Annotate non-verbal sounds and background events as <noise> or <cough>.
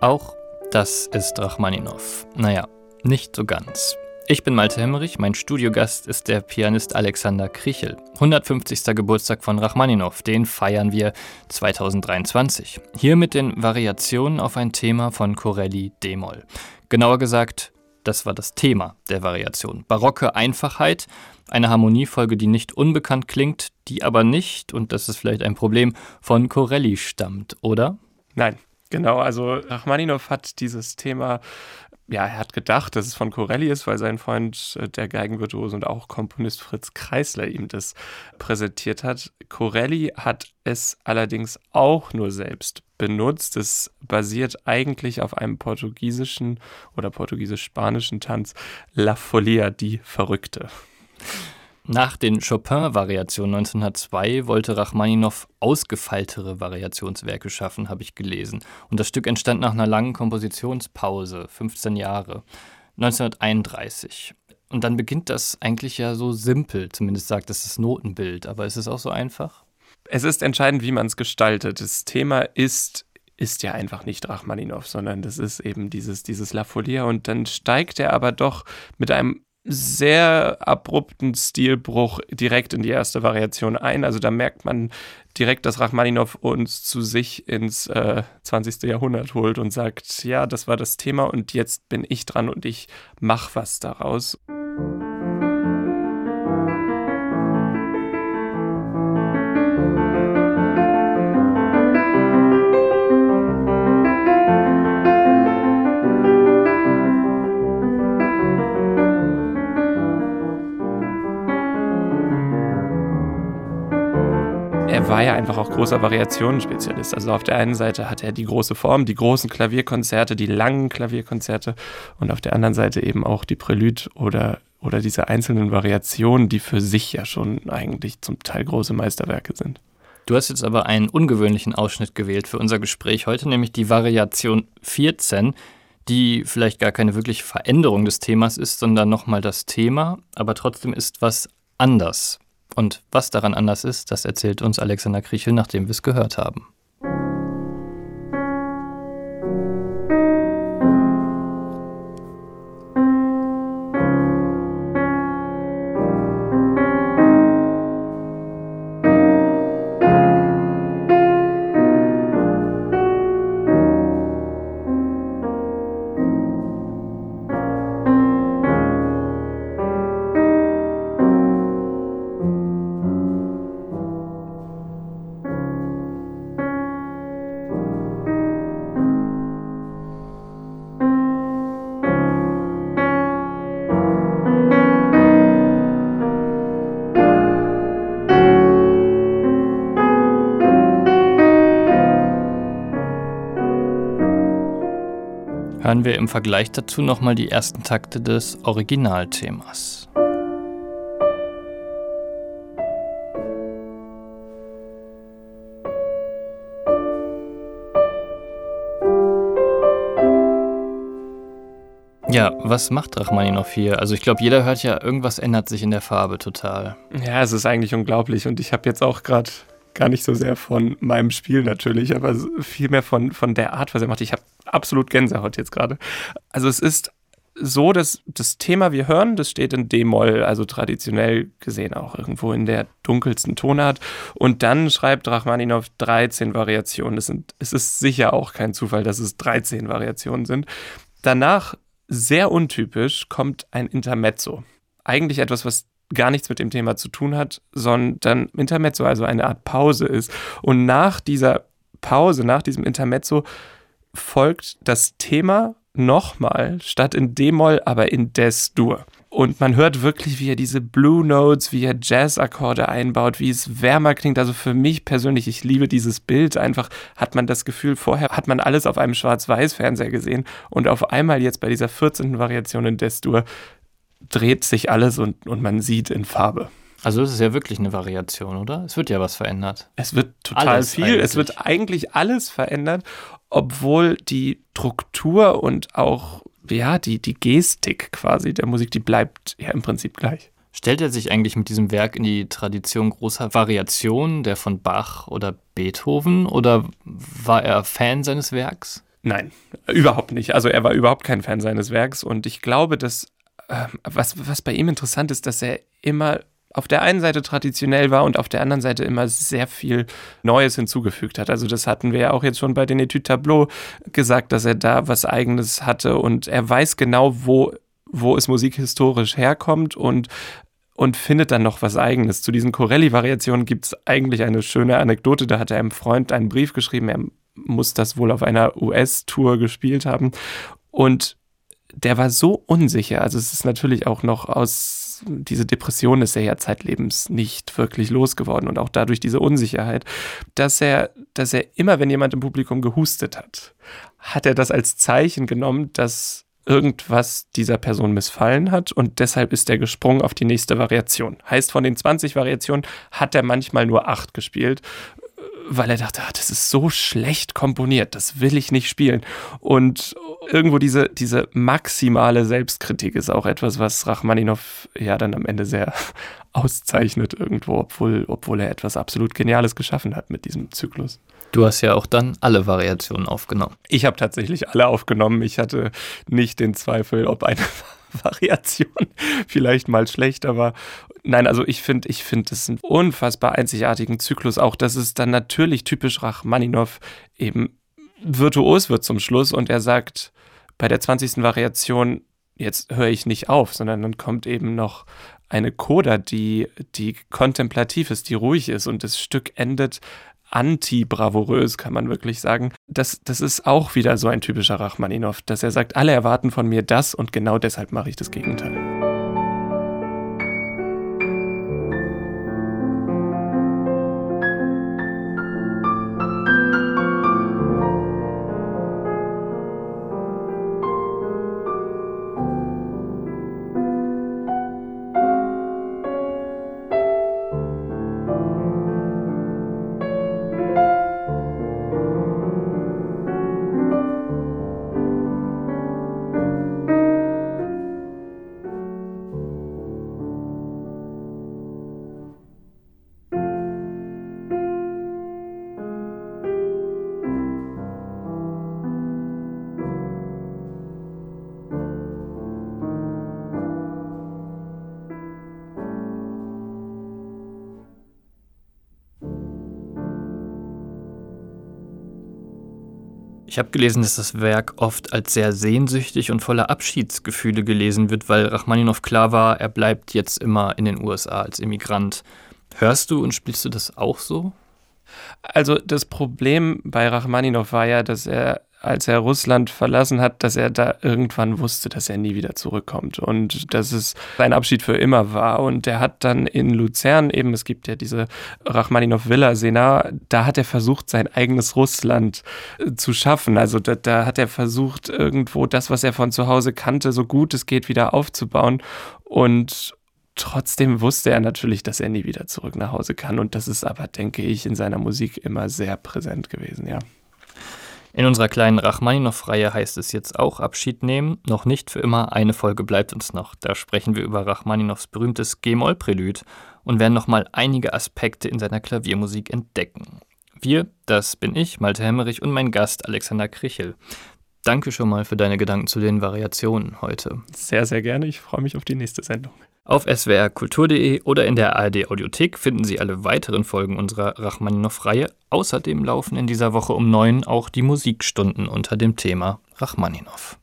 Auch das ist Rachmaninow. Naja, nicht so ganz. Ich bin Malte Hemmerich, mein Studiogast ist der Pianist Alexander Krichel. 150. Geburtstag von Rachmaninow, den feiern wir 2023. Hier mit den Variationen auf ein Thema von Corelli D-Moll. Genauer gesagt, das war das Thema der Variation. Barocke Einfachheit, eine Harmoniefolge, die nicht unbekannt klingt, die aber nicht, und das ist vielleicht ein Problem, von Corelli stammt, oder? Nein, Genau, also Rachmaninow hat dieses Thema, ja, er hat gedacht, dass es von Corelli ist, weil sein Freund, äh, der Geigenvirtuose und auch Komponist Fritz Kreisler ihm das präsentiert hat. Corelli hat es allerdings auch nur selbst benutzt. Es basiert eigentlich auf einem portugiesischen oder portugiesisch-spanischen Tanz La Folia, die Verrückte. Nach den Chopin-Variationen 1902 wollte Rachmaninow ausgefeiltere Variationswerke schaffen, habe ich gelesen. Und das Stück entstand nach einer langen Kompositionspause, 15 Jahre, 1931. Und dann beginnt das eigentlich ja so simpel, zumindest sagt es das Notenbild. Aber ist es auch so einfach? Es ist entscheidend, wie man es gestaltet. Das Thema ist ist ja einfach nicht Rachmaninow, sondern das ist eben dieses, dieses La Folia und dann steigt er aber doch mit einem sehr abrupten Stilbruch direkt in die erste Variation ein. Also da merkt man direkt, dass Rachmaninow uns zu sich ins äh, 20. Jahrhundert holt und sagt, ja, das war das Thema und jetzt bin ich dran und ich mache was daraus. War ja einfach auch großer Variationenspezialist. Also auf der einen Seite hat er die große Form, die großen Klavierkonzerte, die langen Klavierkonzerte und auf der anderen Seite eben auch die Prälude oder, oder diese einzelnen Variationen, die für sich ja schon eigentlich zum Teil große Meisterwerke sind. Du hast jetzt aber einen ungewöhnlichen Ausschnitt gewählt für unser Gespräch heute, nämlich die Variation 14, die vielleicht gar keine wirkliche Veränderung des Themas ist, sondern nochmal das Thema, aber trotzdem ist was anders. Und was daran anders ist, das erzählt uns Alexander Kriechel, nachdem wir es gehört haben. Hören wir im Vergleich dazu nochmal die ersten Takte des Originalthemas. Ja, was macht Rachmaninoff hier? Also ich glaube, jeder hört ja, irgendwas ändert sich in der Farbe total. Ja, es ist eigentlich unglaublich und ich habe jetzt auch gerade gar nicht so sehr von meinem Spiel natürlich, aber vielmehr von, von der Art, was er macht. Ich habe absolut Gänsehaut jetzt gerade. Also es ist so, dass das Thema wir hören, das steht in D-Moll, also traditionell gesehen auch irgendwo in der dunkelsten Tonart. Und dann schreibt Rachmaninow 13 Variationen. Es, sind, es ist sicher auch kein Zufall, dass es 13 Variationen sind. Danach, sehr untypisch, kommt ein Intermezzo. Eigentlich etwas, was gar nichts mit dem Thema zu tun hat, sondern Intermezzo, also eine Art Pause ist. Und nach dieser Pause, nach diesem Intermezzo, folgt das Thema nochmal, statt in D-Moll, aber in Des-Dur. Und man hört wirklich, wie er diese Blue Notes, wie er Jazz-Akkorde einbaut, wie es wärmer klingt. Also für mich persönlich, ich liebe dieses Bild. Einfach hat man das Gefühl, vorher hat man alles auf einem Schwarz-Weiß-Fernseher gesehen und auf einmal jetzt bei dieser 14. Variation in Des-Dur dreht sich alles und, und man sieht in Farbe. Also es ist ja wirklich eine Variation, oder? Es wird ja was verändert. Es wird total alles viel. Eigentlich. Es wird eigentlich alles verändert, obwohl die Struktur und auch ja, die, die Gestik quasi der Musik, die bleibt ja im Prinzip gleich. Stellt er sich eigentlich mit diesem Werk in die Tradition großer Variationen, der von Bach oder Beethoven, oder war er Fan seines Werks? Nein, überhaupt nicht. Also er war überhaupt kein Fan seines Werks und ich glaube, dass was, was bei ihm interessant ist, dass er immer auf der einen Seite traditionell war und auf der anderen Seite immer sehr viel Neues hinzugefügt hat. Also das hatten wir ja auch jetzt schon bei den Etudes Tableau gesagt, dass er da was Eigenes hatte und er weiß genau, wo, wo es musikhistorisch herkommt und und findet dann noch was Eigenes. Zu diesen Corelli-Variationen gibt es eigentlich eine schöne Anekdote. Da hat er einem Freund einen Brief geschrieben. Er muss das wohl auf einer US-Tour gespielt haben. Und der war so unsicher. Also es ist natürlich auch noch aus diese Depression ist er ja zeitlebens nicht wirklich losgeworden und auch dadurch diese Unsicherheit, dass er, dass er immer, wenn jemand im Publikum gehustet hat, hat er das als Zeichen genommen, dass irgendwas dieser Person missfallen hat und deshalb ist er gesprungen auf die nächste Variation. Heißt, von den 20 Variationen hat er manchmal nur 8 gespielt, weil er dachte, ah, das ist so schlecht komponiert, das will ich nicht spielen. Und irgendwo diese, diese maximale Selbstkritik ist auch etwas, was Rachmaninow ja dann am Ende sehr <laughs> auszeichnet irgendwo, obwohl, obwohl er etwas absolut Geniales geschaffen hat mit diesem Zyklus. Du hast ja auch dann alle Variationen aufgenommen. Ich habe tatsächlich alle aufgenommen. Ich hatte nicht den Zweifel, ob eine <laughs> Variation vielleicht mal schlechter war. Nein, also ich finde, ich finde es einen unfassbar einzigartigen Zyklus. Auch, dass es dann natürlich typisch Rachmaninow eben virtuos wird zum Schluss und er sagt bei der 20. Variation, jetzt höre ich nicht auf, sondern dann kommt eben noch eine Coda, die, die kontemplativ ist, die ruhig ist und das Stück endet anti-bravourös, kann man wirklich sagen. Das, das ist auch wieder so ein typischer Rachmaninow, dass er sagt, alle erwarten von mir das und genau deshalb mache ich das Gegenteil. Ich habe gelesen, dass das Werk oft als sehr sehnsüchtig und voller Abschiedsgefühle gelesen wird, weil Rachmaninow klar war, er bleibt jetzt immer in den USA als Immigrant. Hörst du und spielst du das auch so? Also das Problem bei Rachmaninow war ja, dass er als er Russland verlassen hat, dass er da irgendwann wusste, dass er nie wieder zurückkommt und dass es sein Abschied für immer war. Und er hat dann in Luzern eben, es gibt ja diese Rachmaninow Villa Senar, da hat er versucht, sein eigenes Russland äh, zu schaffen. Also da, da hat er versucht, irgendwo das, was er von zu Hause kannte, so gut es geht, wieder aufzubauen. Und Trotzdem wusste er natürlich, dass er nie wieder zurück nach Hause kann. Und das ist aber, denke ich, in seiner Musik immer sehr präsent gewesen, ja. In unserer kleinen Rachmaninow-Reihe heißt es jetzt auch Abschied nehmen. Noch nicht für immer, eine Folge bleibt uns noch. Da sprechen wir über Rachmaninows berühmtes G-Moll-Prälud und werden nochmal einige Aspekte in seiner Klaviermusik entdecken. Wir, das bin ich, Malte Hemmerich und mein Gast Alexander Krichel. Danke schon mal für deine Gedanken zu den Variationen heute. Sehr, sehr gerne. Ich freue mich auf die nächste Sendung. Auf swrkultur.de oder in der ARD Audiothek finden Sie alle weiteren Folgen unserer Rachmaninow-Reihe. Außerdem laufen in dieser Woche um neun auch die Musikstunden unter dem Thema Rachmaninow.